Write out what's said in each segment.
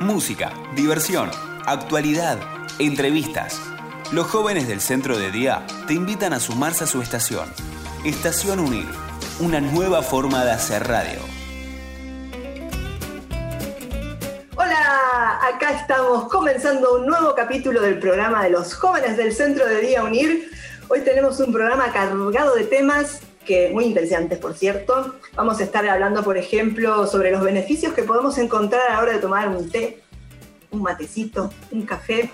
Música, diversión, actualidad, entrevistas. Los jóvenes del centro de día te invitan a sumarse a su estación. Estación Unir, una nueva forma de hacer radio. Hola, acá estamos comenzando un nuevo capítulo del programa de los jóvenes del centro de día Unir. Hoy tenemos un programa cargado de temas que muy interesantes, por cierto. Vamos a estar hablando, por ejemplo, sobre los beneficios que podemos encontrar a la hora de tomar un té, un matecito, un café.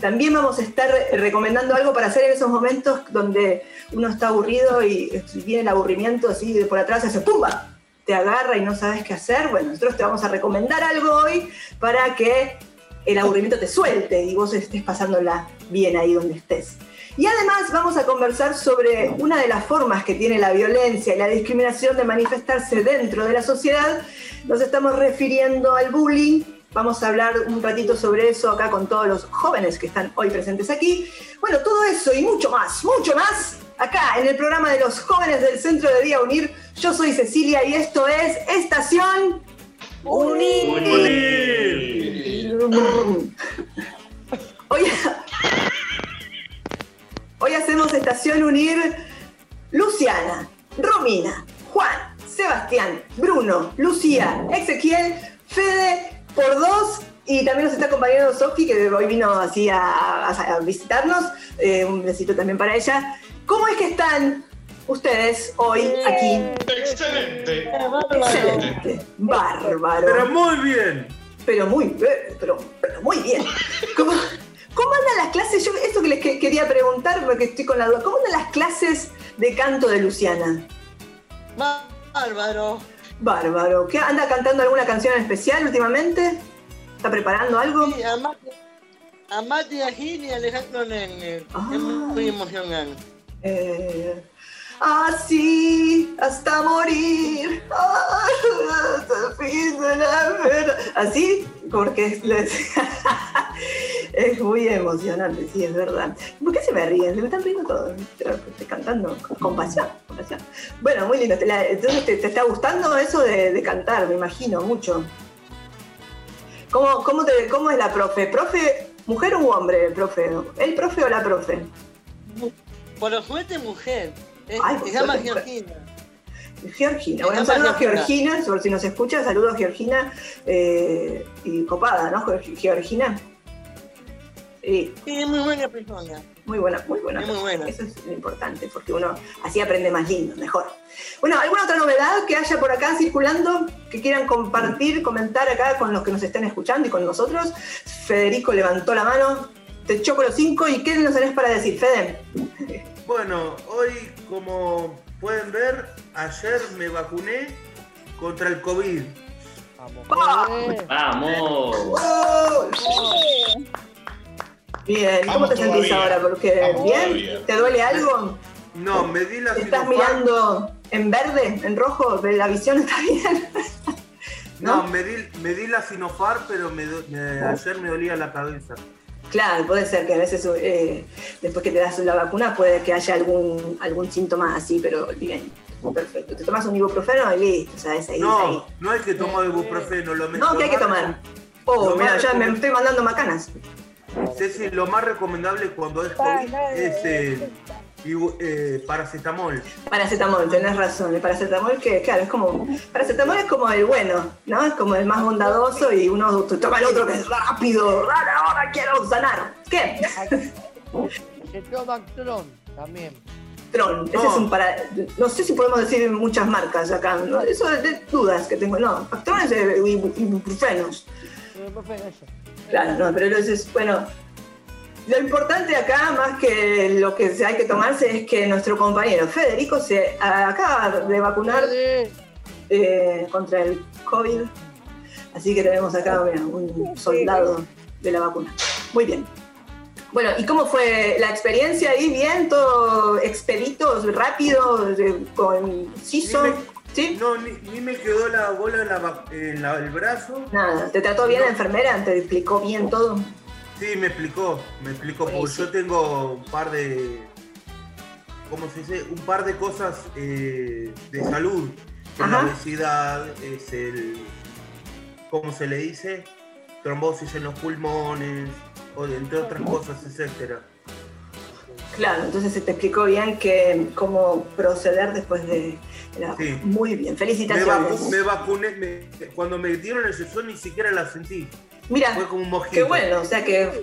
También vamos a estar recomendando algo para hacer en esos momentos donde uno está aburrido y viene el aburrimiento así de por atrás, hace ¡pumba! Te agarra y no sabes qué hacer. Bueno, nosotros te vamos a recomendar algo hoy para que el aburrimiento te suelte y vos estés pasándola bien ahí donde estés. Y además vamos a conversar sobre una de las formas que tiene la violencia y la discriminación de manifestarse dentro de la sociedad. Nos estamos refiriendo al bullying. Vamos a hablar un ratito sobre eso acá con todos los jóvenes que están hoy presentes aquí. Bueno, todo eso y mucho más, mucho más, acá en el programa de los jóvenes del Centro de Día Unir. Yo soy Cecilia y esto es Estación Unir. Hoy, Hoy hacemos Estación Unir Luciana, Romina, Juan, Sebastián, Bruno, Lucía, Ezequiel, Fede por dos y también nos está acompañando Sofi, que hoy vino así a, visitarnos. Eh, un besito también para ella. ¿Cómo es que están ustedes hoy aquí? Excelente. Excelente. Bárbaro. Pero muy bien. Pero muy, pero, pero muy bien. ¿Cómo, ¿Cómo andan las clases? Yo eso que les quería preguntar porque estoy con la duda. ¿Cómo andan las clases de canto de Luciana? Bárbaro. Bárbaro. ¿Qué anda cantando alguna canción especial últimamente? ¿Está preparando algo? Sí, a Mati, a Gil y Alejandro Nene. Ah. Es muy emocionante. Eh, así hasta morir. Hasta el fin de la vida. Así, porque es, es muy emocionante, sí, es verdad. ¿Por qué se me ríen? Se me están riendo todos. Estoy cantando con pasión, con pasión. Bueno, muy lindo. Entonces, ¿te, te está gustando eso de, de, cantar? Me imagino, mucho. ¿Cómo, cómo, te, ¿Cómo es la profe? ¿Profe, mujer o hombre, profe? ¿El profe o la profe? Por suerte, mujer. Es, Ay, se llama Georgina. Georgina, bueno, un saludo a Georgina, por si nos escucha, saludos a Georgina eh, y copada, ¿no? Georgina. Sí. sí, es muy buena persona. Muy buena, muy buena. Es muy buena. Eso es lo importante, porque uno así aprende más lindo, mejor. Bueno, ¿alguna otra novedad que haya por acá circulando que quieran compartir, comentar acá con los que nos estén escuchando y con nosotros? Federico levantó la mano, te choco los cinco y ¿qué nos tenés para decir, Fede? Bueno, hoy como pueden ver, ayer me vacuné contra el COVID. Vamos. Vamos. ¡Oh! Bien, ¿cómo Vamos te sentís todavía. ahora? Porque Vamos bien, todavía. ¿te duele algo? No, me di la ¿Te ¿Estás mirando en verde, en rojo? ¿La visión está bien? No, ¿No? me di, me di la Sinopharm, pero me me- ayer me dolía la cabeza. Claro, puede ser que a veces eh, después que te das la vacuna puede que haya algún, algún síntoma así, pero bien, perfecto. Te tomas un ibuprofeno y listo, o sea, es ahí, es ahí. No, hay que tomar ibuprofeno. Lo No, ¿qué hay que tomar? Oh, mira, ya me estoy mandando macanas. Ceci, lo más recomendable cuando es COVID es el ibu- eh, paracetamol. Paracetamol, tenés razón. El paracetamol que, claro, es como. Paracetamol es como el bueno, ¿no? Es como el más bondadoso y uno te toma el otro que es rápido. Ahora, quiero sanar. ¿Qué? Se toma Tron también. Tron, ese No. es un para. No sé si podemos decir muchas marcas acá. ¿no? Eso es de dudas que tengo. No, Tron es de ibu- ibuprofenos. Eso. Claro, no, pero entonces, bueno. Lo importante acá, más que lo que se hay que tomarse, es que nuestro compañero Federico se acaba de vacunar eh, contra el COVID. Así que tenemos acá mira, un soldado de la vacuna. Muy bien. Bueno, ¿y cómo fue la experiencia ahí? ¿Bien? ¿Todo expedito, rápido, conciso? No, ni, ni me quedó la bola en, la va- en la- el brazo. Nada, ¿te trató bien la enfermera? ¿Te explicó bien todo? Sí, me explicó, me explicó, porque yo tengo un par de, ¿cómo se dice? Un par de cosas eh, de salud. Es la Ajá. obesidad, es el, ¿cómo se le dice? trombosis en los pulmones, o entre otras cosas, etcétera. Claro, entonces se te explicó bien que cómo proceder después de la... Sí. Muy bien, Me, felicitaciones. vacu- me vacuné, me- cuando me dieron el sesión ni siquiera la sentí. Mira, Fue como un mojito. qué bueno, o sea que...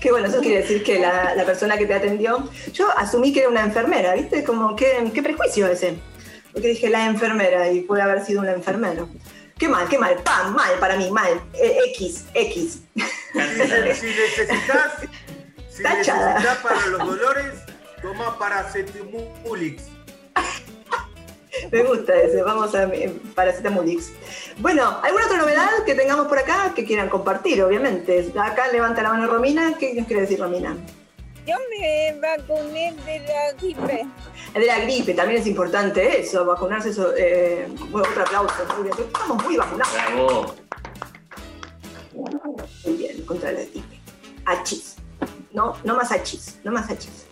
qué bueno, eso quiere decir que la, la persona que te atendió... Yo asumí que era una enfermera, ¿viste? Como, ¿qué, qué prejuicio ese? Porque dije la enfermera y puede haber sido una enfermera. Qué mal, qué mal, pam, mal para mí, mal. Eh, X, X. Si, si necesitas, si necesitas para los dolores, toma paracetamolix. Me gusta ese, vamos a Paracetamolix. Bueno, ¿alguna otra novedad que tengamos por acá que quieran compartir, obviamente? Acá levanta la mano Romina. ¿Qué nos quiere decir Romina? Yo me vacuné de la gripe. De la gripe, también es importante eso, vacunarse. Eso, eh, bueno, otro aplauso. Muy bien, estamos muy vacunados. Bravo. Muy bien, contra la gripe. Achis. No, no más achis, no más achis.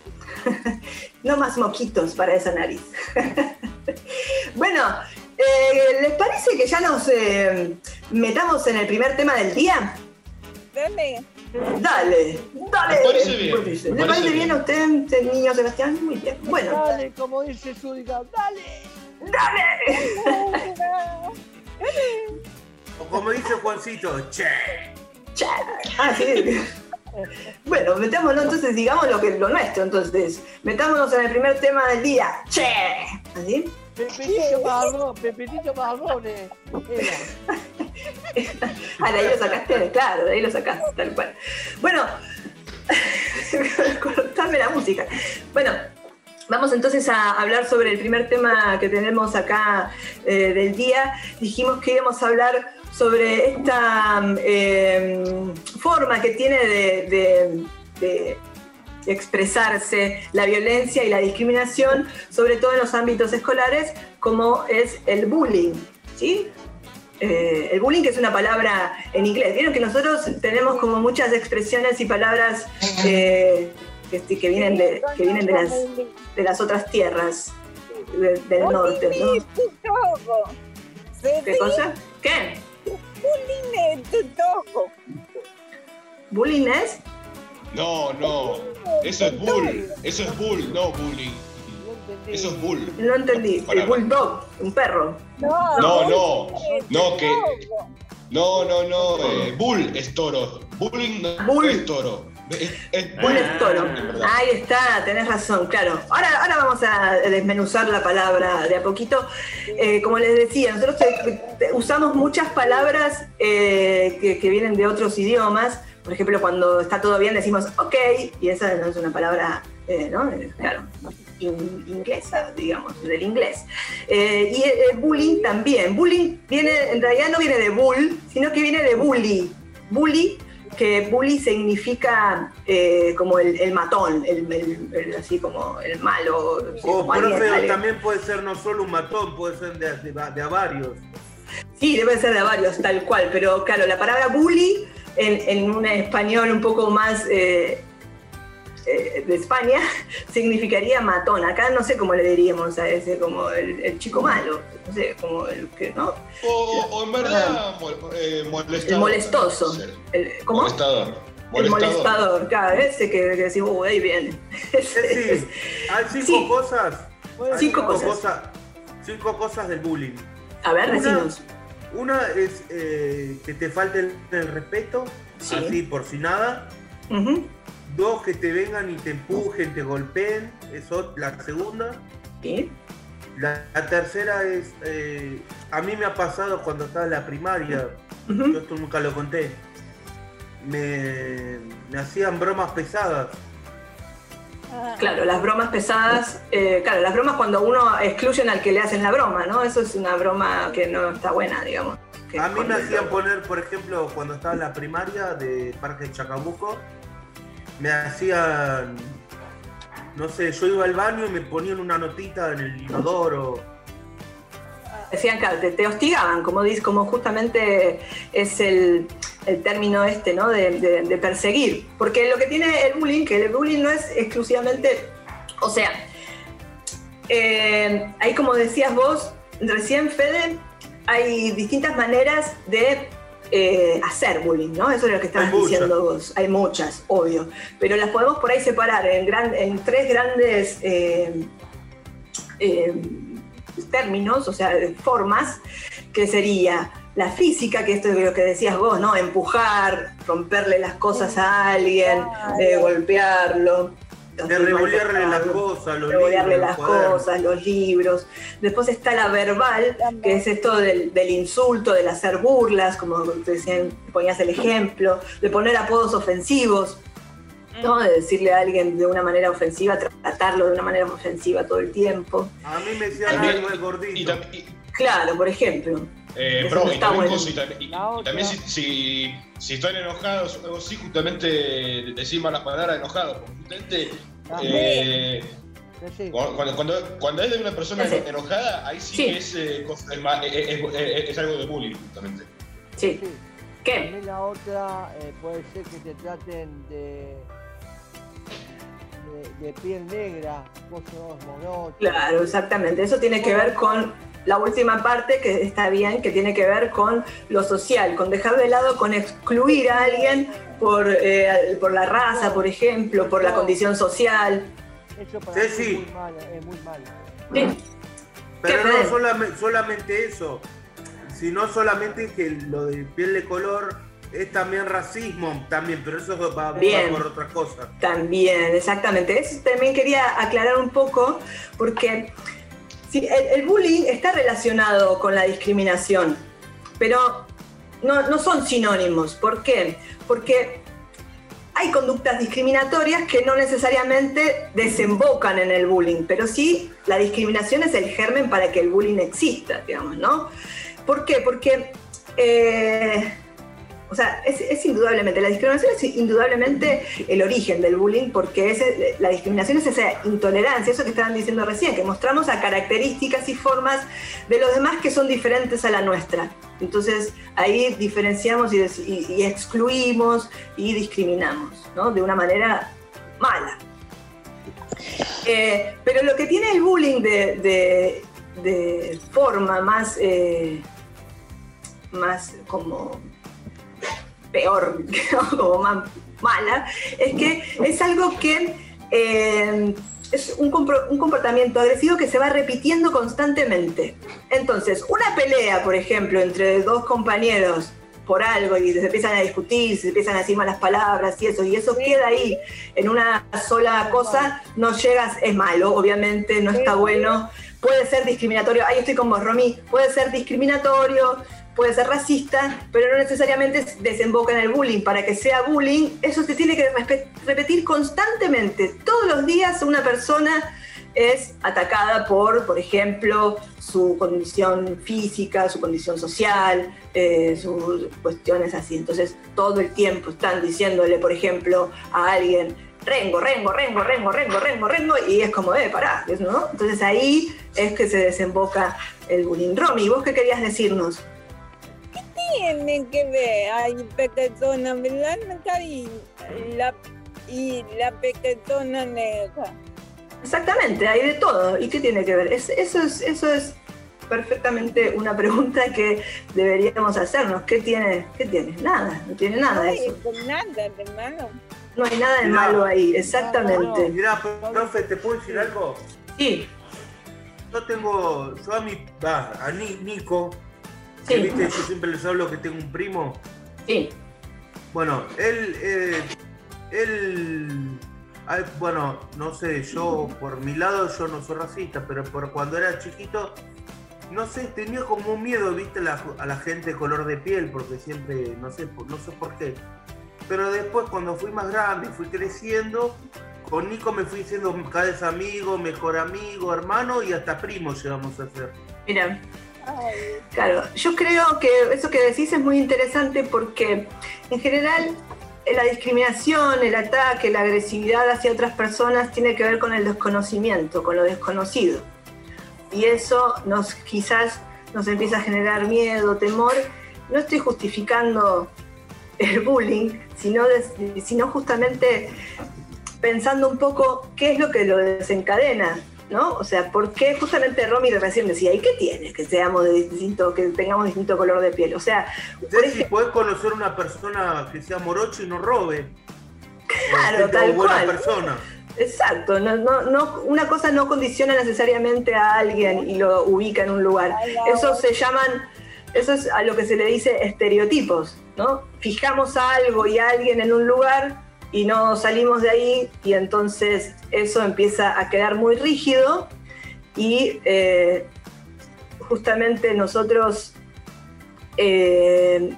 no más moquitos para esa nariz. bueno, eh, ¿les parece que ya nos eh, metamos en el primer tema del día? Dale. Dale, dale. Me parece bien, ¿Le parece, parece bien bien. a usted, niño Sebastián? Muy bien. Bueno, Dale, como dice Zúñiga, dale. dale. O como dice Juancito, che. Cha. Ah, sí. Bueno, metámonos entonces, digamos lo que lo nuestro, entonces. Metámonos en el primer tema del día. Che. ¿Así? Pepitito marrón, Pepitito marrones. Ah, de ahí lo sacaste, claro, de ahí lo sacaste, tal cual. Bueno, cortame la música. Bueno, vamos entonces a hablar sobre el primer tema que tenemos acá eh, del día. Dijimos que íbamos a hablar sobre esta eh, forma que tiene de, de- de expresarse la violencia y la discriminación, sobre todo en los ámbitos escolares, como es el bullying. ¿sí? Eh, el bullying que es una palabra en inglés. Vieron que nosotros tenemos como muchas expresiones y palabras eh, que, este, que vienen, de, que vienen de, las, de las otras tierras de- del norte. ¿no? ¿Qué cosa? ¿Qué? Bullying tu toco. ¿Bullying es? No, no. Eso es bull. Eso es bull, no bullying. Eso es bull. No entendí. El Para- bulldog, un perro. No, No, no. No, que. No, no, no. eh, bull es toro. Bullying no Bull. es toro. Es, es toro. verdad. Ahí está, tenés razón, claro. Ahora, ahora vamos a desmenuzar la palabra de a poquito. Eh, como les decía, nosotros usamos muchas palabras eh, que, que vienen de otros idiomas. Por ejemplo, cuando está todo bien decimos ok, y esa no es una palabra, eh, ¿no? Claro, in- inglesa, digamos, del inglés. Y bullying también. Bullying viene, en realidad no viene de bull, sino que viene de bully. Bully que bully significa eh, como el, el matón, el, el- el- así como el malo. O alguien- profe, también puede ser no solo un matón, puede ser de, de- de a varios. Sí, debe ser de varios, tal cual, pero claro, la palabra bully en, en un español un poco más eh, eh, de España significaría matón. Acá no sé cómo le diríamos a ese, como el, el chico malo, no sé, como el que, ¿no? O, o- en verdad, mol- eh, molestador. El molestoso. El, ¿Cómo? Molestador. El Molestador. molestador, claro, ese que, que decís, uh, ahí viene. Decir, hay cinco Sí. cosas. Hay Cinco cosas. Cinco cosas del bullying. A ver, Una- decinos. Una es eh, que te falte el, el respeto, Sí. así por si nada. Ujú, Dos, que te vengan y te empujen, te golpeen. Eso, la segunda. sí. La, la tercera es, eh, a mí me ha pasado cuando estaba en la primaria, yo esto nunca lo conté, me, me hacían bromas pesadas. Ah, Claro, las bromas pesadas, eh, claro, las bromas cuando uno excluyen al que le hacen la broma, ¿no? Eso es una broma que no está buena, digamos. Que A mí me hacían poner, por ejemplo, cuando estaba en la primaria de Parque de Chacabuco, me hacían, no sé, yo iba al baño y me ponían una notita en el inodoro. Decían, claro, te, hostigaban, como, como justamente es el, el término este, ¿no? De perseguir. Porque lo que tiene el bullying, que el bullying no es exclusivamente, o sea, eh, ahí como decías vos, recién Fede, hay distintas maneras de eh, hacer bullying, ¿no? Eso es lo que estabas diciendo vos. Hay muchas, obvio. Pero las podemos por ahí separar en, gran- en tres grandes eh, eh, términos, o sea, formas, que sería la física, que esto es lo que decías vos, ¿no? Empujar, romperle las cosas a alguien, eh, golpearlo. De revolearle las cosas, los revolearle libros, las los cuadernos. cosas, los libros. Después está la verbal, que es esto del, del insulto, del hacer burlas, como te decían, ponías el ejemplo, de poner apodos ofensivos, ¿no? de decirle a alguien de una manera ofensiva, tratarlo de una manera ofensiva todo el tiempo. A mí me decían También- algo de gordito. y- Claro, por ejemplo. eh, bro, no y está también, bueno. y y- también si, si, si están enojados o así, justamente decir malas palabras enojados. porque Justamente, eh, Sí. cuando, cuando- cuando, es de una persona Sí. enojada, ahí sí, Sí. que es, eh, cosa- es, ma- es- es- es- es algo de bullying, justamente. Sí. Sí. ¿Qué? También la otra eh, puede ser que te traten de, de, de piel negra, vos sos morocho. Claro, exactamente. Eso tiene que ver con la última parte que está bien, que tiene que ver con lo social, con dejar de lado, con excluir a alguien por, eh, por la raza, por ejemplo, por la condición social. Eso para Sí, mí es muy malo, es muy malo. Sí. Pero ¿Qué no solamente, solamente eso, sino solamente que lo de piel de color es también racismo, también, pero eso va, va por otra cosa. También, exactamente. Eso también quería aclarar un poco, porque sí, el, bullying está relacionado con la discriminación, pero no, no son sinónimos. ¿Por qué? Porque hay conductas discriminatorias que no necesariamente desembocan en el bullying, pero sí la discriminación es el germen para que el bullying exista, digamos, ¿no? ¿Por qué? Porque, eh, o sea, es, indudablemente, la discriminación es indudablemente el origen del bullying, porque es- la discriminación es esa intolerancia, eso que estaban diciendo recién, que mostramos a características y formas de los demás que son diferentes a la nuestra. Entonces ahí diferenciamos y, excluimos y discriminamos, ¿no? De una manera mala. Eh, pero lo que tiene el bullying de forma más, eh, más como peor, como más mala, es que es algo que eh, es un comportamiento agresivo que se va repitiendo constantemente. Entonces, una pelea, por ejemplo, entre dos compañeros por algo y se empiezan a discutir, se empiezan a decir malas palabras y eso, y eso queda ahí en una sola cosa, no llegas, es malo, obviamente, no está bueno, puede ser discriminatorio, ahí estoy con vos, Romy, puede ser discriminatorio, puede ser racista, pero no necesariamente desemboca en el bullying. Para que sea bullying, eso se tiene que repetir constantemente. Todos los días una persona es atacada por, por ejemplo, su condición física, su condición social, eh, sus cuestiones así. Entonces, todo el tiempo están diciéndole, por ejemplo, a alguien, rengo, rengo, rengo, rengo, rengo, rengo, rengo, y es como, eh, pará, ¿no? Entonces ahí es que se desemboca el bullying. Romy, ¿vos qué querías decirnos? Tienen que ver, hay pequetona blanca y la, y la pequetona negra. Exactamente, hay de todo. ¿Y qué tiene que ver? Es- eso, es, eso es perfectamente una pregunta que deberíamos hacernos. ¿Qué tiene? ¿Qué tiene? Nada, no tiene nada No hay eso. nada de malo. No hay nada de Mirá. malo ahí, exactamente. Mirá, profe, ¿te puedo decir algo? Sí, Yo tengo, yo a mi, a Ni- Nico, sí, viste, yo siempre les hablo que tengo un primo. sí. Bueno, él, eh, él, ay, bueno, no sé, yo por mi lado yo no soy racista, pero por cuando era chiquito, no sé, tenía como un miedo, viste, la- a la gente de color de piel, porque siempre, no sé, por- no sé por qué. Pero después cuando fui más grande, fui creciendo, con Nico me fui siendo cada vez amigo, mejor amigo, hermano y hasta primo llegamos a ser. Mira, claro, yo creo que eso que decís es muy interesante porque en general eh, la discriminación, el ataque, la agresividad hacia otras personas tiene que ver con el desconocimiento, con lo desconocido. Y eso nos quizás nos empieza a generar miedo, temor. No estoy justificando el bullying, sino, sino justamente pensando un poco qué es lo que lo desencadena. ¿No? O sea, ¿por qué justamente Romy recién decía, ¿y qué tiene que seamos de distinto, que tengamos distinto color de piel? O sea, por si puedes conocer una persona que sea morocho y no robe. Claro, tal buena cual. persona. Exacto, no, no, una cosa no condiciona necesariamente a alguien y lo ubica en un lugar. Eso se llaman, eso es a lo que se le dice estereotipos, ¿no? Fijamos a algo y a alguien en un lugar y no salimos de ahí y entonces eso empieza a quedar muy rígido. Y eh, justamente nosotros eh,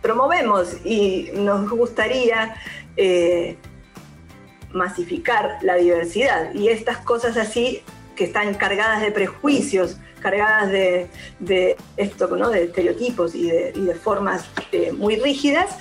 promovemos y nos gustaría eh, masificar la diversidad. Y estas cosas así que están cargadas de prejuicios, cargadas de, esto, de estereotipos y de, formas muy rígidas,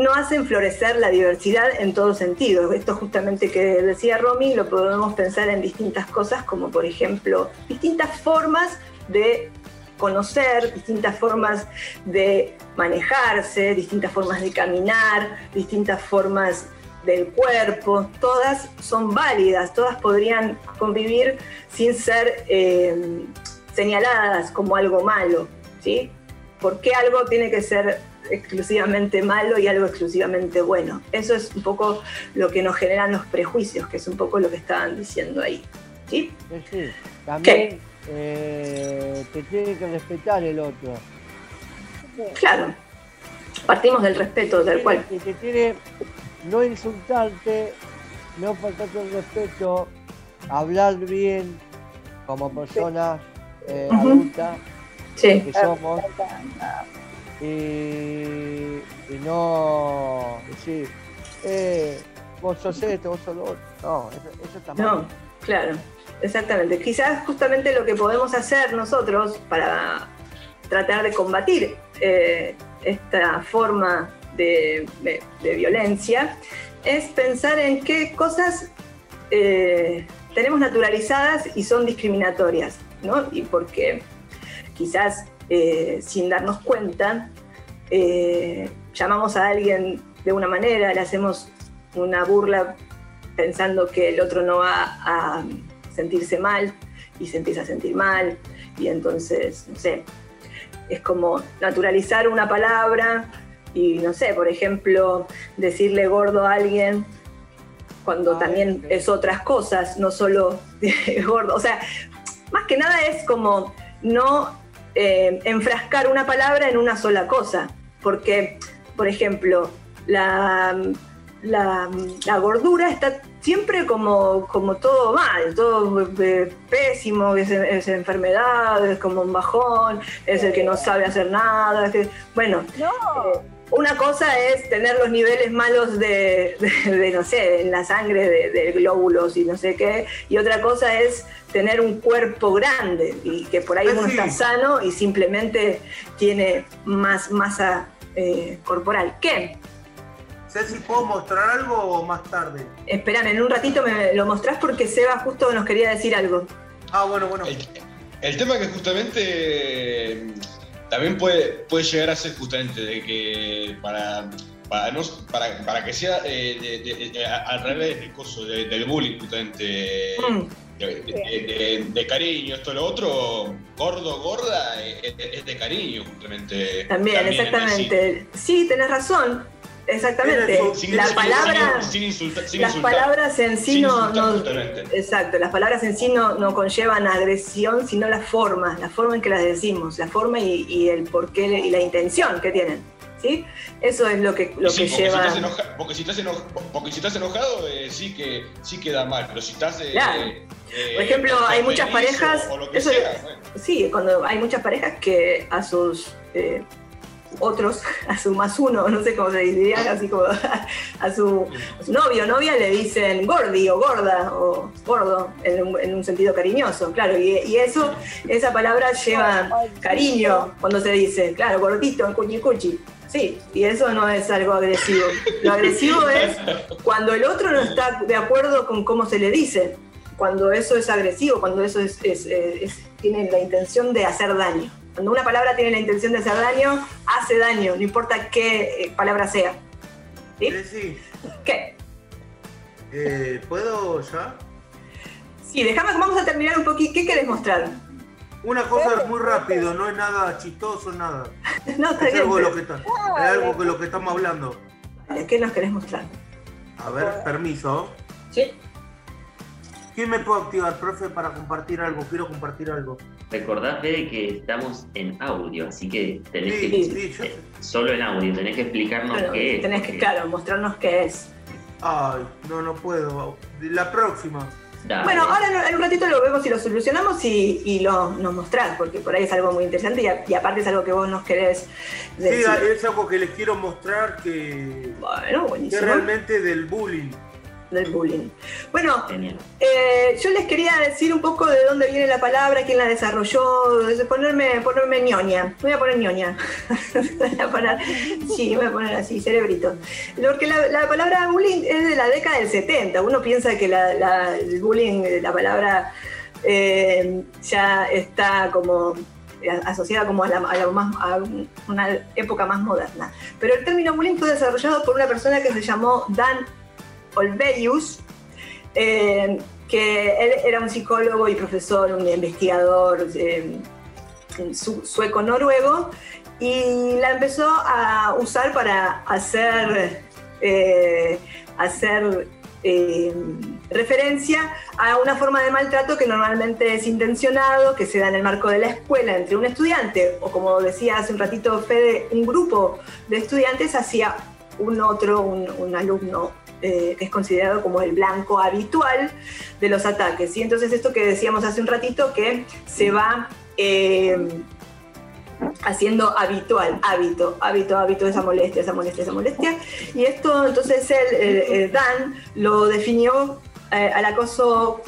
no hacen florecer la diversidad en todo sentido. Esto justamente que decía Romy lo podemos pensar en distintas cosas, como por ejemplo distintas formas de conocer, distintas formas de manejarse, distintas formas de caminar, distintas formas del cuerpo, todas son válidas, todas podrían convivir sin ser eh, señaladas como algo malo, ¿sí? ¿Por qué algo tiene que ser exclusivamente malo y algo exclusivamente bueno. Eso es un poco lo que nos generan los prejuicios, que es un poco lo que estaban diciendo ahí. ¿Sí? sí, También eh, te tiene que respetar el otro. Claro. Partimos del respeto, del cual. Que te tiene no insultarte, no faltarte el respeto, hablar bien como persona eh, adulta que somos y, no decir, eh, vos sos esto, vos sos lo otro. No, eso, está mal. No, claro, exactamente. Quizás justamente lo que podemos hacer nosotros para tratar de combatir eh, esta forma de, violencia es pensar en qué cosas eh, tenemos naturalizadas y son discriminatorias, ¿no? Y porque quizás eh, sin darnos cuenta, eh, llamamos a alguien de una manera, le hacemos una burla pensando que el otro no va a sentirse mal y se empieza a sentir mal y entonces, no sé, es como naturalizar una palabra y, no sé, por ejemplo, decirle gordo a alguien cuando también es otras cosas, no solo gordo. O sea, más que nada es como no eh, enfrascar una palabra en una sola cosa. Porque, por ejemplo, la, la, gordura está siempre como, como todo mal, todo eh, pésimo, es, enfermedad, es como un bajón, es el que no sabe hacer nada. bueno, eh, una cosa es tener los niveles malos de, no sé, en la sangre de, glóbulos y no sé qué, y otra cosa es tener un cuerpo grande y que por ahí uno está sano y simplemente tiene más masa eh, corporal. ¿Qué? Sé si puedo mostrar algo más tarde. Espérame, en un ratito me lo mostrás porque Seba justo nos quería decir algo. Ah, bueno, bueno. El, el tema que justamente también puede, puede llegar a ser justamente de que para, para, no, para, para que sea eh, al revés del coso del bullying justamente mm. de, cariño, esto lo otro, gordo, gorda, es, de cariño justamente. También, exactamente. Sí, tenés razón. Exactamente. la palabra, las palabras en sí no, exacto, las palabras en sí no, conllevan agresión, sino la forma, la forma en que las decimos, la forma y, el porqué y la intención que tienen. ¿Sí? Eso es lo que, lo que lleva. porque, si estás porque si estás enojado, eh, sí, que, sí queda mal, pero si estás. Eh, eh, Por ejemplo, hay muchas parejas. Sí, cuando hay muchas parejas que a sus otros, a su más uno, no sé cómo se diría, así como a, su, novio o novia le dicen gordi o gorda o gordo en un, sentido cariñoso, claro, y, eso, esa palabra lleva cariño cuando se dice, claro, gordito, cuchi cuchi. Sí, y eso no es algo agresivo. Lo agresivo es cuando el otro no está de acuerdo con cómo se le dice, cuando eso es agresivo, cuando eso es, tiene la intención de hacer daño. Cuando una palabra tiene la intención de hacer daño, hace daño, no importa qué eh, palabra sea. ¿Sí? ¿Qué? Eh, ¿Puedo ya? Sí, déjame, vamos a terminar un poquito. ¿Qué querés mostrar? Una cosa muy rápido, no es nada chistoso, nada. no, está es bien. Algo lo que está, es algo de lo que estamos hablando. ¿Qué nos querés mostrar? A ver, permiso. Sí. ¿Quién me puede activar, profe, para compartir algo? Quiero compartir algo. Recordad, Fede, que estamos en audio, así que tenés Sí, que. sí, yo eh, solo en audio, tenés que explicarnos qué es. tenés que, claro, mostrarnos qué es. Ay, no, no puedo. La próxima. Dale. Bueno, ahora en- en un ratito lo vemos y lo solucionamos y, y lo, nos mostrás, porque por ahí es algo muy interesante y, a- y aparte es algo que vos nos querés Sí, decir. es algo que les quiero mostrar que, Bueno, que buenísimo. realmente del bullying. Del bullying. Bueno, eh, yo les quería decir un poco de dónde viene la palabra, quién la desarrolló, de ponerme, ponerme ñoña. Voy a poner ñoña. Voy a poner, sí, voy a poner así, cerebrito. Porque la, la palabra bullying es de la década del 70. Uno piensa que la, la- el bullying, la palabra eh, ya está como asociada como a, la- a la más- a una época más moderna. Pero el término bullying fue desarrollado por una persona que se llamó Dan Olverius, eh, que él era un psicólogo y profesor, un investigador eh, su- sueco-noruego, y la empezó a usar para hacer, eh, hacer referencia a una forma de maltrato que normalmente es intencionado, que se da en el marco de la escuela entre un estudiante, o como decía hace un ratito Fede, un grupo de estudiantes hacia un otro, un, alumno eh, que es considerado como el blanco habitual de los ataques. Y entonces esto que decíamos hace un ratito, que se va eh, haciendo habitual, hábito, hábito, hábito, esa molestia, esa molestia, esa molestia. Y esto entonces él, eh, Dan lo definió al acoso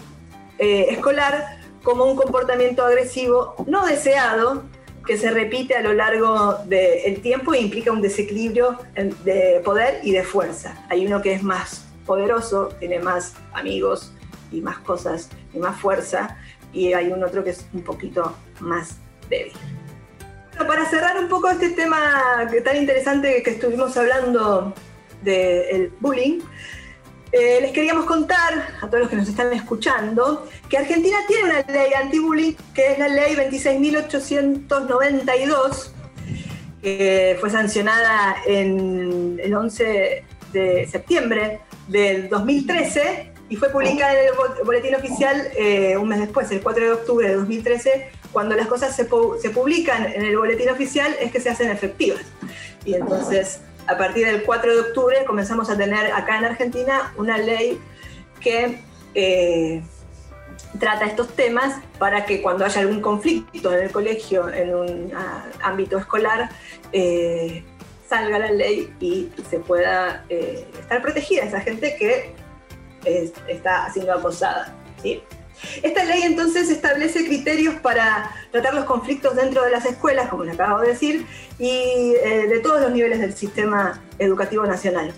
escolar como un comportamiento agresivo no deseado que se repite a lo largo del tiempo e implica un desequilibrio de poder y de fuerza. Hay uno que es más poderoso, tiene más amigos y más cosas y más fuerza, y hay un otro que es un poquito más débil. Bueno, para cerrar un poco este tema tan interesante que estuvimos hablando del bullying, eh, les queríamos contar a todos los que nos están escuchando que Argentina tiene una ley anti-bullying que es la ley 26.892 que fue sancionada el 11 de septiembre del 2013 y fue publicada en el bo- boletín oficial eh, un mes después, el 4 de octubre de 2013. Cuando las cosas se, pu- se publican en el boletín oficial es que se hacen efectivas. Y entonces, a partir del 4 de octubre comenzamos a tener acá en Argentina una ley que eh, trata estos temas para que cuando haya algún conflicto en el colegio, en un ámbito escolar, eh, salga la ley y se pueda eh, estar protegida esa gente que es- está siendo acosada. ¿sí? Esta ley entonces establece criterios para tratar los conflictos dentro de las escuelas, como les acabo de decir, y eh, de todos los niveles del sistema educativo nacional.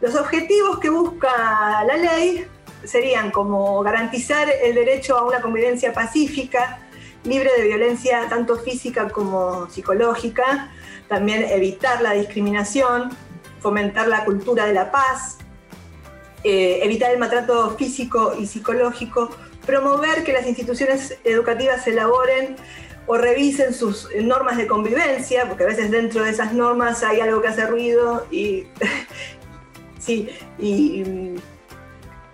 Los objetivos que busca la ley serían como garantizar el derecho a una convivencia pacífica, libre de violencia tanto física como psicológica, también evitar la discriminación, fomentar la cultura de la paz, eh, evitar el maltrato físico y psicológico, promover que las instituciones educativas elaboren o revisen sus normas de convivencia, porque a veces dentro de esas normas hay algo que hace ruido y sí, y mm,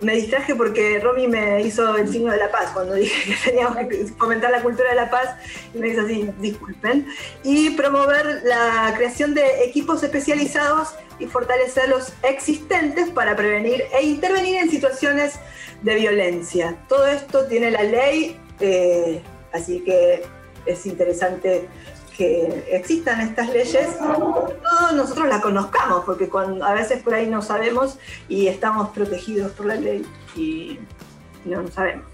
me distraje porque Romy me hizo el signo de la paz cuando dije que teníamos que fomentar la cultura de la paz y me hizo así, disculpen, y promover la creación de equipos especializados y fortalecer los existentes para prevenir e intervenir en situaciones de violencia. Todo esto tiene la ley, eh, así que es interesante que existan estas leyes, todos nosotros las conozcamos, porque cuando, a veces por ahí no sabemos y estamos protegidos por la ley y no lo sabemos.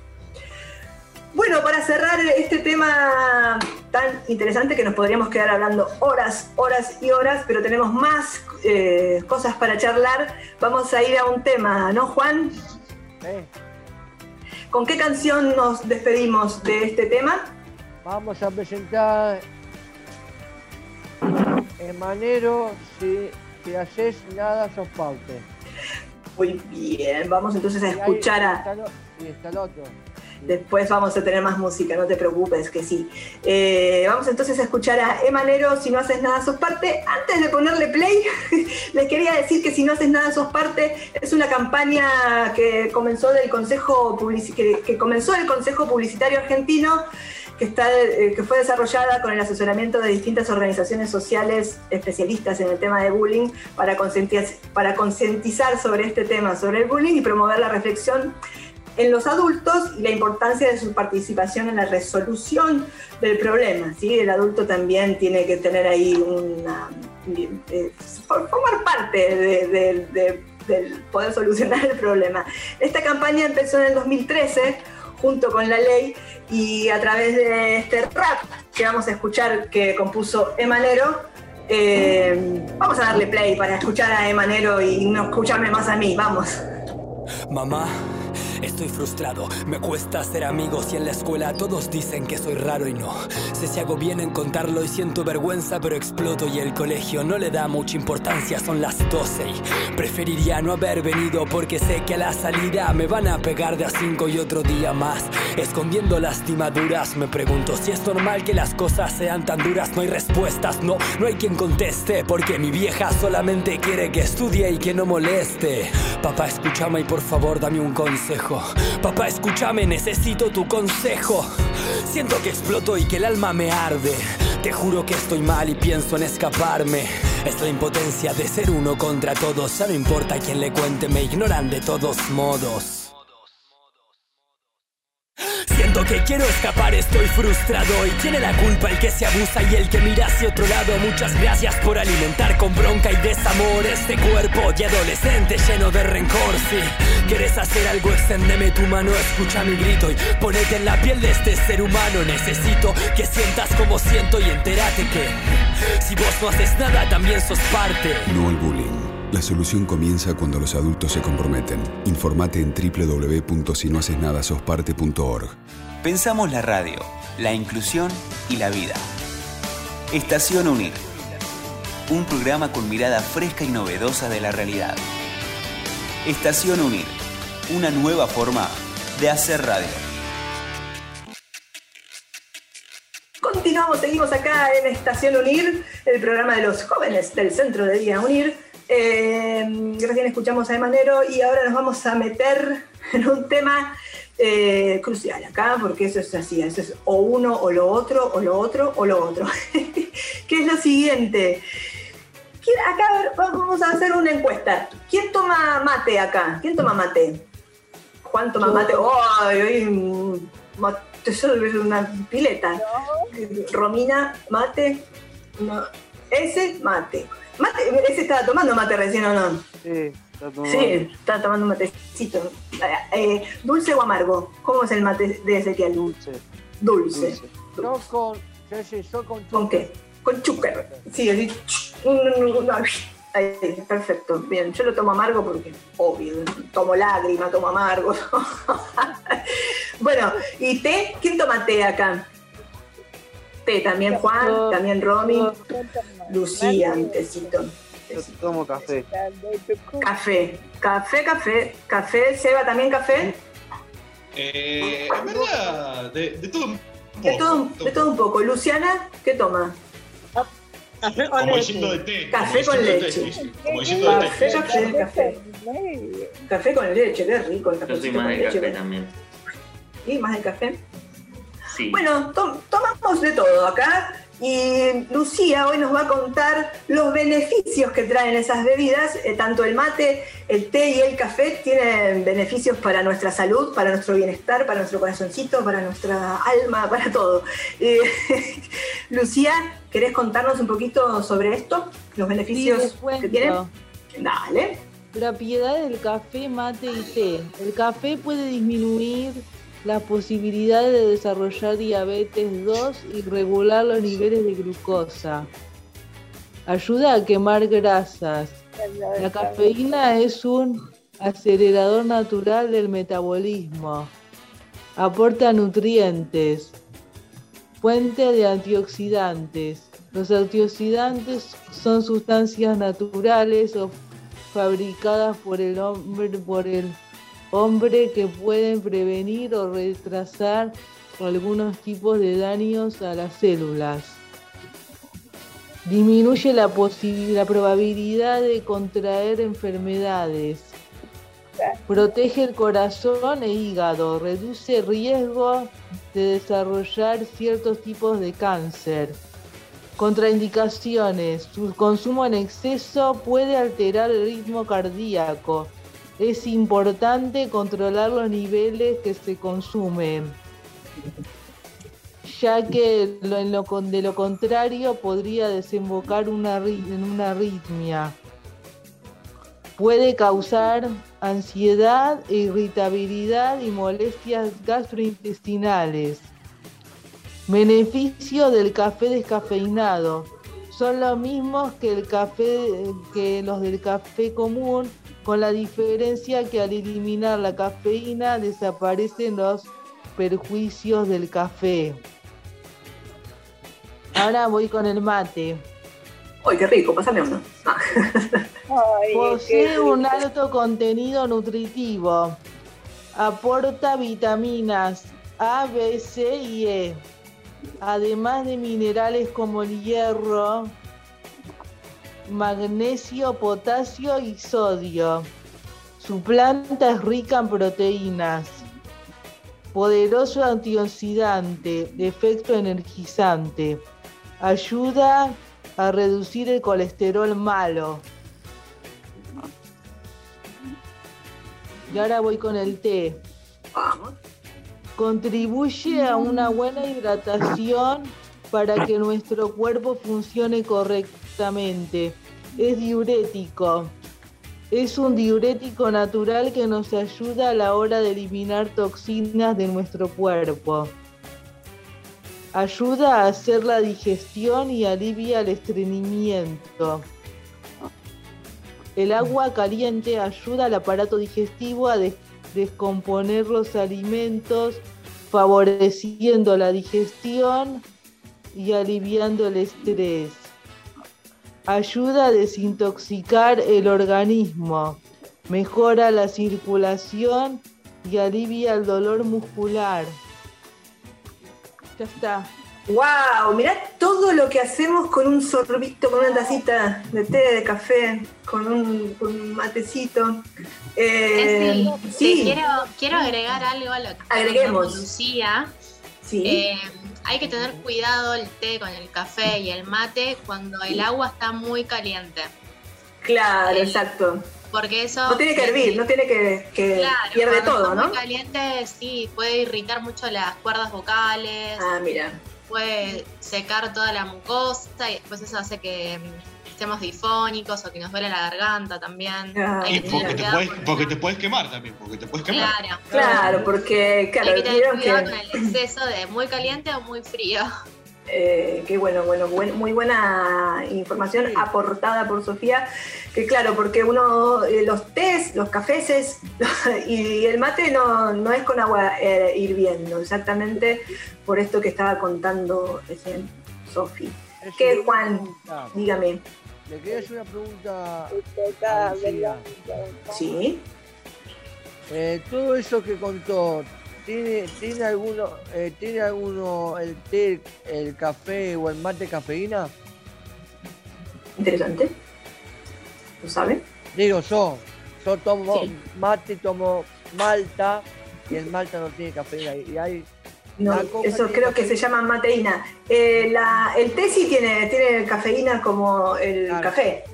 Bueno, para cerrar este tema tan interesante que nos podríamos quedar hablando horas, horas y horas, pero tenemos más eh, cosas para charlar, vamos a ir a un tema, ¿no, Juan? ¿Eh? ¿Con qué canción nos despedimos de este tema? Vamos a presentar en manero si, si haces nada sos parte. Muy bien, vamos entonces a escuchar a... Y está el otro. Después vamos a tener más música, no te preocupes, que sí. Eh, vamos entonces a escuchar a Emanero, Si no haces nada sos parte. Antes de ponerle play, les quería decir que Si no haces nada sos parte es una campaña que comenzó del Consejo que, comenzó el Consejo Publicitario Argentino que, está, eh, que fue desarrollada con el asesoramiento de distintas organizaciones sociales especialistas en el tema de bullying para para concientizar sobre este tema, sobre el bullying y promover la reflexión en los adultos y la importancia de su participación en la resolución del problema. ¿sí? El adulto también tiene que tener ahí una. Eh, formar parte del poder solucionar el problema. Esta campaña empezó en el 2013 junto con la ley y a través de este rap que vamos a escuchar que compuso Emanero, eh, vamos a darle play para escuchar a Emanero y no escucharme más a mí, vamos. Mamá. Estoy frustrado, me cuesta hacer amigos y en la escuela todos dicen que soy raro y no. Sé si hago bien en contarlo y siento vergüenza, pero exploto y el colegio no le da mucha importancia, son las 12 y preferiría no haber venido porque sé que a la salida me van a pegar de a 5 y otro día más. Escondiendo lastimaduras, me pregunto si es normal que las cosas sean tan duras, no hay respuestas, no, no hay quien conteste, porque mi vieja solamente quiere que estudie y que no moleste. Papá, escúchame y por favor dame un consejo. Papá, escúchame, necesito tu consejo. Siento que exploto y que el alma me arde. Te juro que estoy mal y pienso en escaparme. Es la impotencia de ser uno contra todos. Ya no importa quién le cuente, me ignoran de todos modos. Que quiero escapar, estoy frustrado y tiene la culpa el que se abusa y el que mira hacia otro lado. Muchas gracias por alimentar con bronca y desamor este cuerpo de adolescente lleno de rencor. Si quieres hacer algo, extendeme tu mano, escucha mi grito y ponete en la piel de este ser humano. Necesito que sientas como siento y entérate que si vos no haces nada, también sos parte. No al bullying. La solución comienza cuando los adultos se comprometen. Informate en www.sinohacesnadasosparte.org. Pensamos la radio, la inclusión y la vida. Estación Unir. Un programa con mirada fresca y novedosa de la realidad. Estación Unir. Una nueva forma de hacer radio. Continuamos, seguimos acá en Estación Unir, el programa de los jóvenes del Centro de Día Unir. Eh, recién escuchamos a Emanero y ahora nos vamos a meter en un tema eh, crucial acá, porque eso es así, eso es o uno o lo otro, o lo otro o lo otro. que es lo siguiente. Acá vamos a hacer una encuesta. ¿Quién toma mate acá? ¿Quién toma mate? Juan toma mate. ¡Ay! solo es una pileta. Romina, mate. Ese, mate. Mate, ese estaba tomando mate recién, ¿o no? Sí, tomando. Sí, estaba tomando un matecito. Eh, ¿Dulce o amargo? ¿Cómo es el mate de Ezequiel? Dulce. Dulce. Dulce. Yo con, yo con ¿Con qué? Con chúcar. Sí, así. Ahí, perfecto. Bien, yo lo tomo amargo porque, obvio, tomo lágrima, tomo amargo. bueno, ¿y té? ¿Quién toma té acá? Té, también Juan, también Romy. Lucía, un tecito. Yo tomo café. Café, café, café. Café, Seba, ¿también café? Eh, en verdad, de, de todo un poco. De todo, de todo un poco. Luciana, ¿qué toma? Café con Como leche. de té. Café como con diciendo de té, leche. Como de Café, té. café, café. Café con leche, qué rico el Yo café. soy más de café también. ¿Y más de café? Sí. Bueno, to- tomamos de todo acá y Lucía hoy nos va a contar los beneficios que traen esas bebidas. Eh, tanto el mate, el té y el café tienen beneficios para nuestra salud, para nuestro bienestar, para nuestro corazoncito, para nuestra alma, para todo. Eh, Lucía, ¿querés contarnos un poquito sobre esto? Los beneficios que tienen. Dale. Propiedades del café, mate y té. El café puede disminuir las posibilidades de desarrollar diabetes 2 y regular los niveles de glucosa. Ayuda a quemar grasas. La cafeína es un acelerador natural del metabolismo. Aporta nutrientes. Fuente de antioxidantes. Los antioxidantes son sustancias naturales o fabricadas por el hombre, por el hombre que pueden prevenir o retrasar algunos tipos de daños a las células. Disminuye la, la probabilidad de contraer enfermedades. Protege el corazón e hígado. Reduce riesgo de desarrollar ciertos tipos de cáncer. Contraindicaciones. Su consumo en exceso puede alterar el ritmo cardíaco. Es importante controlar los niveles que se consumen, ya que en lo, de lo contrario podría desembocar en una arritmia. Puede causar ansiedad, irritabilidad y molestias gastrointestinales. Beneficio del café descafeinado. Son los mismos que el café que los del café común, con la diferencia que al eliminar la cafeína desaparecen los perjuicios del café. Ahora voy con el mate. ¡Ay, qué rico! Pásame uno. Posee un alto contenido nutritivo. Aporta vitaminas A, B, C y E además de minerales como el hierro, magnesio, potasio y sodio. Su planta es rica en proteínas. Poderoso antioxidante, efecto energizante. Ayuda a reducir el colesterol malo. Y ahora voy con el té. Contribuye a una buena hidratación para que nuestro cuerpo funcione correctamente. Es diurético. Es un diurético natural que nos ayuda a la hora de eliminar toxinas de nuestro cuerpo. Ayuda a hacer la digestión y alivia el estreñimiento. El agua caliente ayuda al aparato digestivo a descomponer los alimentos, favoreciendo la digestión y aliviando el estrés. Ayuda a desintoxicar el organismo, mejora la circulación y alivia el dolor muscular. Ya está. ¡Wow! Mirá todo lo que hacemos con un sorbito, con una tacita de té, de café, con un, matecito. Eh, sí, quiero, agregar algo a lo que Agreguemos. Lucía. Sí. Eh, hay que tener cuidado el té con el café y el mate cuando el agua está muy caliente. Claro, exacto. Porque eso. No tiene que hervir, no tiene que. que pierde todo, ¿no? Muy caliente, sí, puede irritar mucho las cuerdas vocales. Ah, mira puede secar toda la mucosa y después eso hace que estemos difónicos o que nos duele la garganta también. Y porque te, puedes, porque te, puedes, quemar también, porque te puedes quemar. Claro, claro porque claro, hay que tener cuidado con el exceso de muy caliente o muy frío. Eh, qué bueno, bueno, muy buena información aportada por Sofía. Que claro, porque uno, eh, los tés, los cafés y el mate no, no es con agua eh, hirviendo, exactamente por esto que estaba contando recién Sofía. ¿Qué, Juan? Dígame. Le quería hacer una pregunta. Sí. todo eso que contó, ¿Tiene, tiene alguno, eh, tiene alguno el té, el café o el mate cafeína? Interesante. ¿Lo sabe? Digo, yo, yo tomo mate, tomo malta y el malta no tiene cafeína. Y hay no, eso creo que se llama mateína. Eh, la, el té sí tiene, tiene cafeína como el café,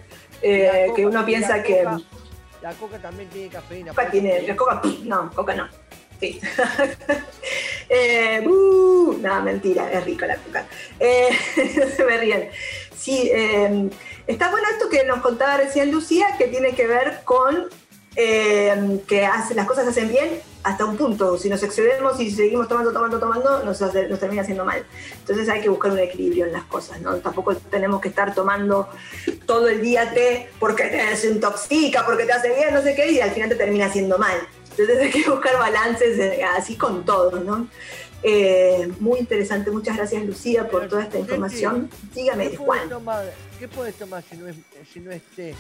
eh, que uno piensa que... La coca también tiene cafeína. tiene, la coca, no, coca no. Sí. eh, uh, no, mentira, es rico la coca. Eh, se me ríen. Sí, eh, está bueno esto que nos contaba recién Lucía, que tiene que ver con eh, que hace, las cosas se hacen bien hasta un punto. Si nos excedemos y seguimos tomando, tomando, tomando, nos, nos, termina haciendo mal. Entonces hay que buscar un equilibrio en las cosas, ¿no? Tampoco tenemos que estar tomando todo el día té porque te desintoxica, porque te hace bien, no sé qué, y al final te termina haciendo mal. Entonces hay que buscar balances eh, así con todo, ¿no? Eh, muy interesante, muchas gracias Lucía por toda esta información. Dígame, ¿qué Juan. Tomar, ¿Qué puedes tomar si no es, si no té?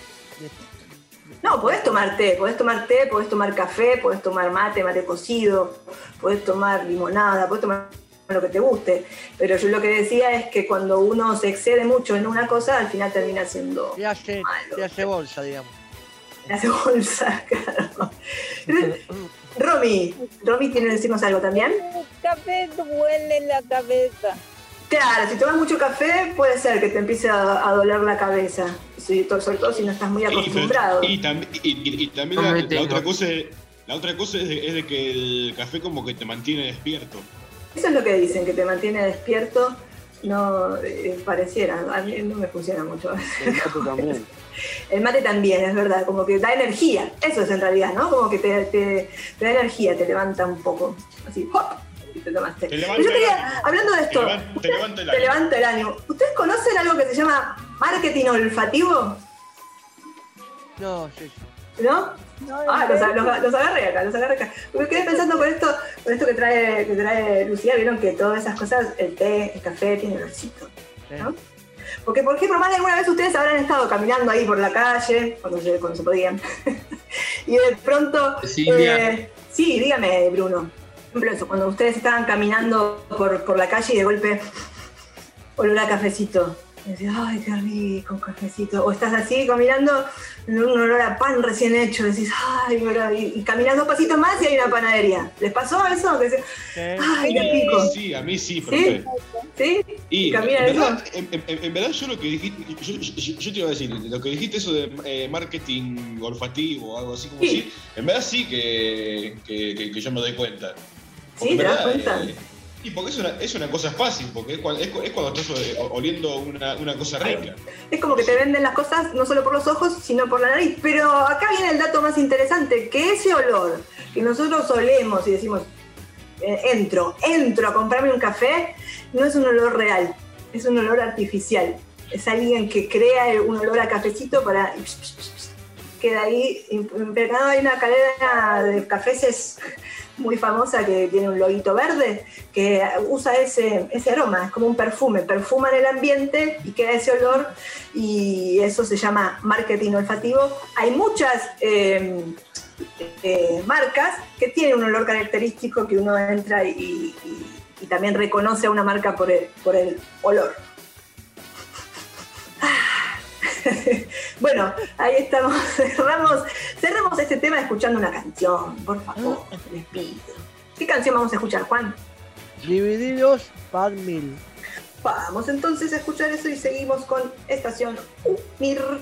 No, podés tomar té, podés tomar té, podés tomar café, podés tomar mate, mate cocido, podés tomar limonada, podés tomar lo que te guste. Pero yo lo que decía es que cuando uno se excede mucho en una cosa, al final termina siendo. Se hace, se hace bolsa, digamos. Se hace bolsa, claro. Romy, Romy tiene que decirnos algo también. Café duele la cabeza. Claro, si tomas mucho café puede ser que te empiece a, doler la cabeza, sobre todo si no estás muy acostumbrado. Y, también la, otra cosa, la otra cosa es de, que el café como que te mantiene despierto. Eso es lo que dicen, que te mantiene despierto. No eh, pareciera, a mí no me funciona mucho. El mate también. El mate también, es verdad, como que da energía, eso es en realidad, ¿no? Como que te, te, te da energía, te levanta un poco, así, ¡hop! Te tomaste. yo quería, hablando de esto, te, levanta, el ánimo. ¿Ustedes conocen algo que se llama marketing olfativo? No, sí. ¿No? ah, los, agarré acá, los agarré acá. Me quedé pensando con esto, con esto que trae, que trae Lucía, vieron que todas esas cosas, el té, el café, tiene olorcito. ¿no? Porque, por ejemplo, más de alguna vez ustedes habrán estado caminando ahí por la calle, cuando se, cuando se podían, y de pronto... Eh, sí, dígame, Bruno ejemplo, eso, cuando ustedes estaban caminando por, por la calle y de golpe olor a cafecito. Y decís, ay, qué rico, un cafecito. O estás así caminando, un olor a pan recién hecho. Decís, ay, y, y caminas dos pasitos más y hay una panadería. ¿Les pasó eso? Que decís, ay, qué rico. Sí, a mí sí, profe. ¿Sí? Y en verdad, en, verdad, yo lo que dijiste, yo, te iba a decir, lo que dijiste eso de eh, marketing olfativo o algo así como así, en verdad sí que, que, que yo me doy cuenta. Sí, ¿te das cuenta? Eh, y porque es una, es una cosa fácil, porque es cuando, es, cuando estás eh, oliendo una, una, cosa rica. Es como que te venden las cosas no solo por los ojos, sino por la nariz. Pero acá viene el dato más interesante, que ese olor que nosotros olemos y decimos, eh, entro, entro a comprarme un café, no es un olor real, es un olor artificial. Es alguien que crea un olor a cafecito para... Queda ahí impregnado, hay una cadena de cafés muy famosa que tiene un loguito verde, que usa ese, ese aroma, es como un perfume, perfuma en el ambiente y queda ese olor y eso se llama marketing olfativo. Hay muchas em, eh, marcas que tienen un olor característico que uno entra y, también reconoce a una marca por por el olor. bueno, ahí estamos. Cerramos, cerramos este tema escuchando una canción, por favor, les pido. ¿Qué canción vamos a escuchar, Juan? Divididos par mil. Vamos entonces a escuchar eso y seguimos con Estación UMIR.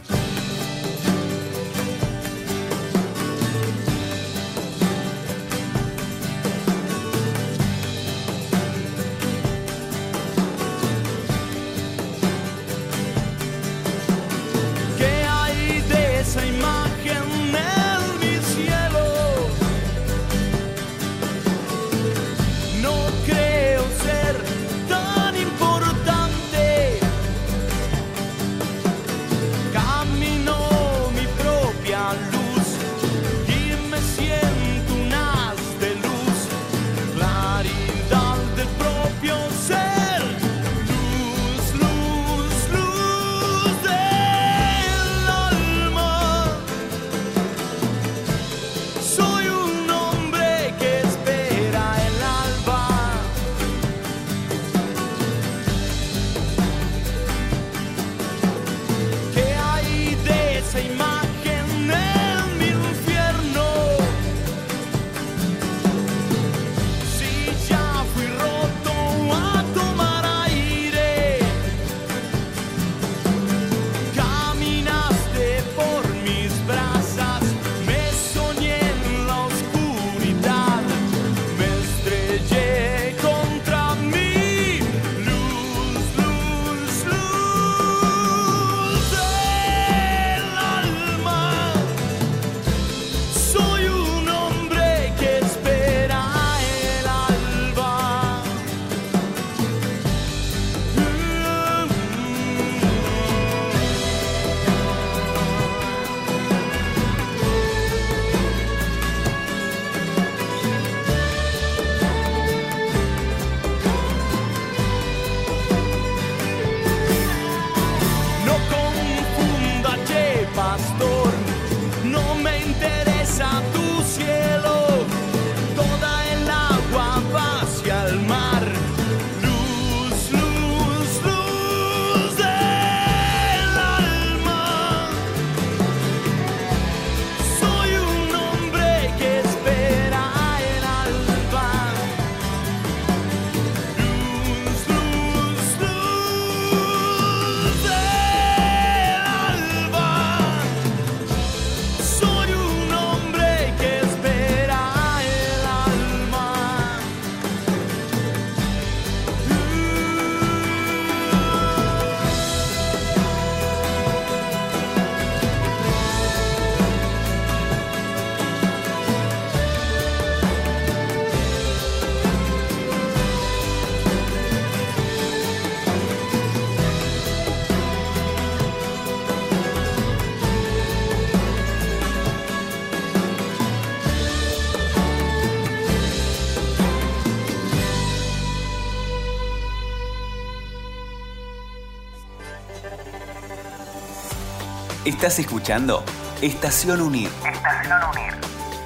Estás escuchando Estación Unir. Estación Unir.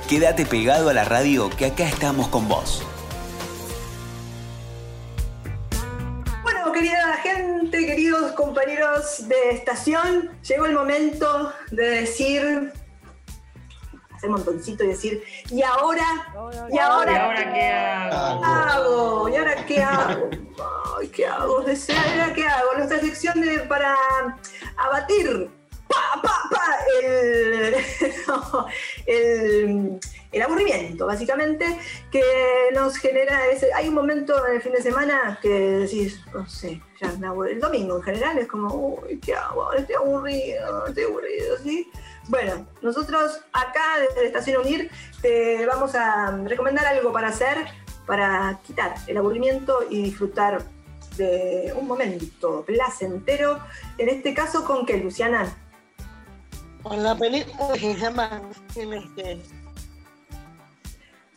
Quédate pegado a la radio que acá estamos con vos. Bueno, querida gente, queridos compañeros de estación, llegó el momento de decir hacer montoncito y decir, ¿y ahora? ¿Y ahora, ¿Y ahora qué hago? ¿Y ahora qué hago? Ay, ¿qué hago? ¿Ahora qué hago? Nuestra sección de, para abatir pa, pa, el, aburrimiento, básicamente, que nos genera ese. Hay un momento en el fin de semana que decís, no sé, ya me. El domingo en general es como, uy, ¿qué hago? Estoy aburrido, estoy aburrido, ¿sí? Bueno, nosotros acá desde Estación Unir te vamos a recomendar algo para hacer para quitar el aburrimiento y disfrutar de un momento placentero. En este caso, ¿con qué, Luciana? Con la película que se llama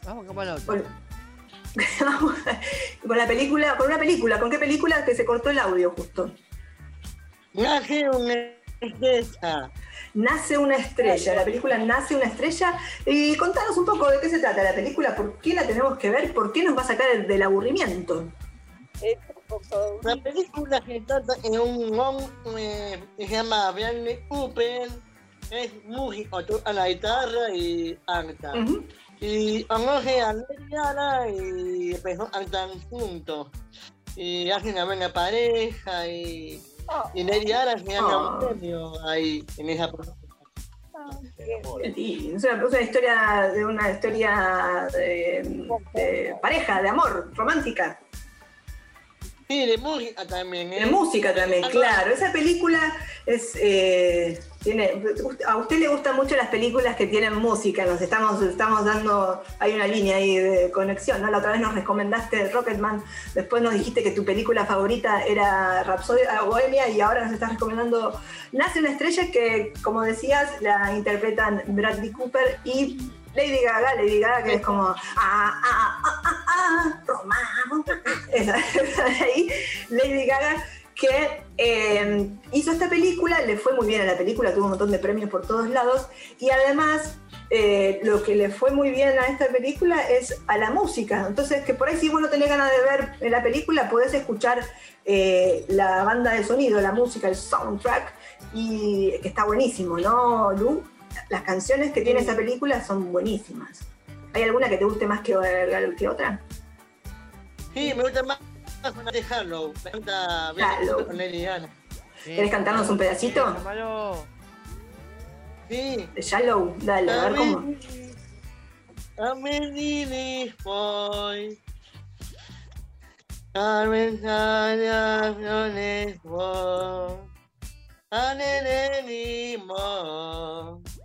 Vamos con la con, con la película, con una película, ¿con qué película que se cortó el audio justo? Nace una estrella. Nace una estrella, la película Nace una estrella. Y contanos un poco de qué se trata la película, por qué la tenemos que ver, por qué nos va a sacar del aburrimiento. La película se trata de un hombre que se llama Bradley Cooper, es músico, toca la guitarra y canta. Y conoce a Lady y empezó a cantar juntos. Y hacen una buena pareja y, y Lady Ara se gana un premio ahí en esa es una, una, historia de una historia de, de pareja, de amor, romántica. Sí, de música también. ¿eh? De música también, claro. Esa película es. Eh, tiene, a usted le gustan mucho las películas que tienen música, nos estamos, estamos dando, hay una línea ahí de conexión, ¿no? La otra vez nos recomendaste Rocketman, después nos dijiste que tu película favorita era Rhapsodia Bohemia y ahora nos estás recomendando Nace una estrella que, como decías, la interpretan Bradley Cooper y Lady Gaga, Lady Gaga que es como ah, ah, ah, ah, ah, Romano. Esa, ahí, Lady Gaga que eh, hizo esta película, le fue muy bien a la película, tuvo un montón de premios por todos lados y además eh, lo que le fue muy bien a esta película es a la música. Entonces, que por ahí si vos no tenés ganas de ver la película, podés escuchar eh, la banda de sonido, la música, el soundtrack, y que está buenísimo, ¿no, Lu? Las canciones que tiene esa película son buenísimas. ¿Hay alguna que te guste más que, que otra? Sí, me gusta más de Harlow. Me gusta Harlow. con Liliana. ¿Querés cantarnos un pedacito? Sí. De Shallow, dale, a ver cómo. I'm in boy. I'm in the boy.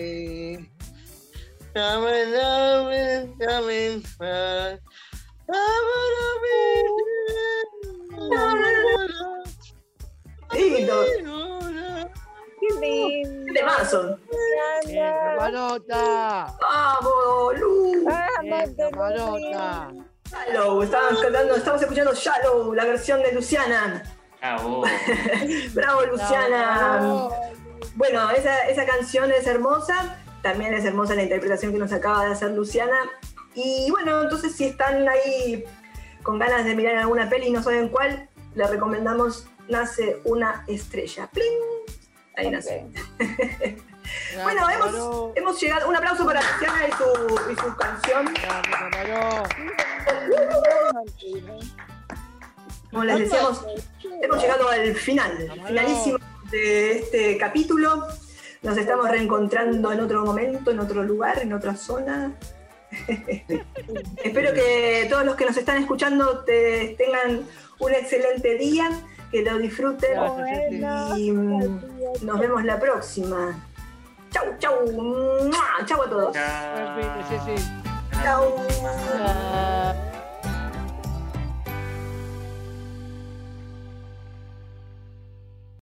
Shallow, la versión de Luciana. Bravo. Bravo, Luciana. Bueno, esa, esa canción es hermosa, también es hermosa la interpretación que nos acaba de hacer Luciana. Y bueno, entonces si están ahí con ganas de mirar alguna peli y no saben cuál, les recomendamos Nace una estrella. ¡Pling! Ahí nace. bueno, hemos, hemos, llegado. Un aplauso para Luciana y su, y su canción. Como les decíamos, hemos llegado al final, finalísimo de este capítulo. Nos estamos reencontrando en otro momento, en otro lugar, en otra zona. Espero que todos los que nos están escuchando te, tengan un excelente día, que lo disfruten y nos vemos la próxima. Chau, chau. Chau a todos. Chau. Chau.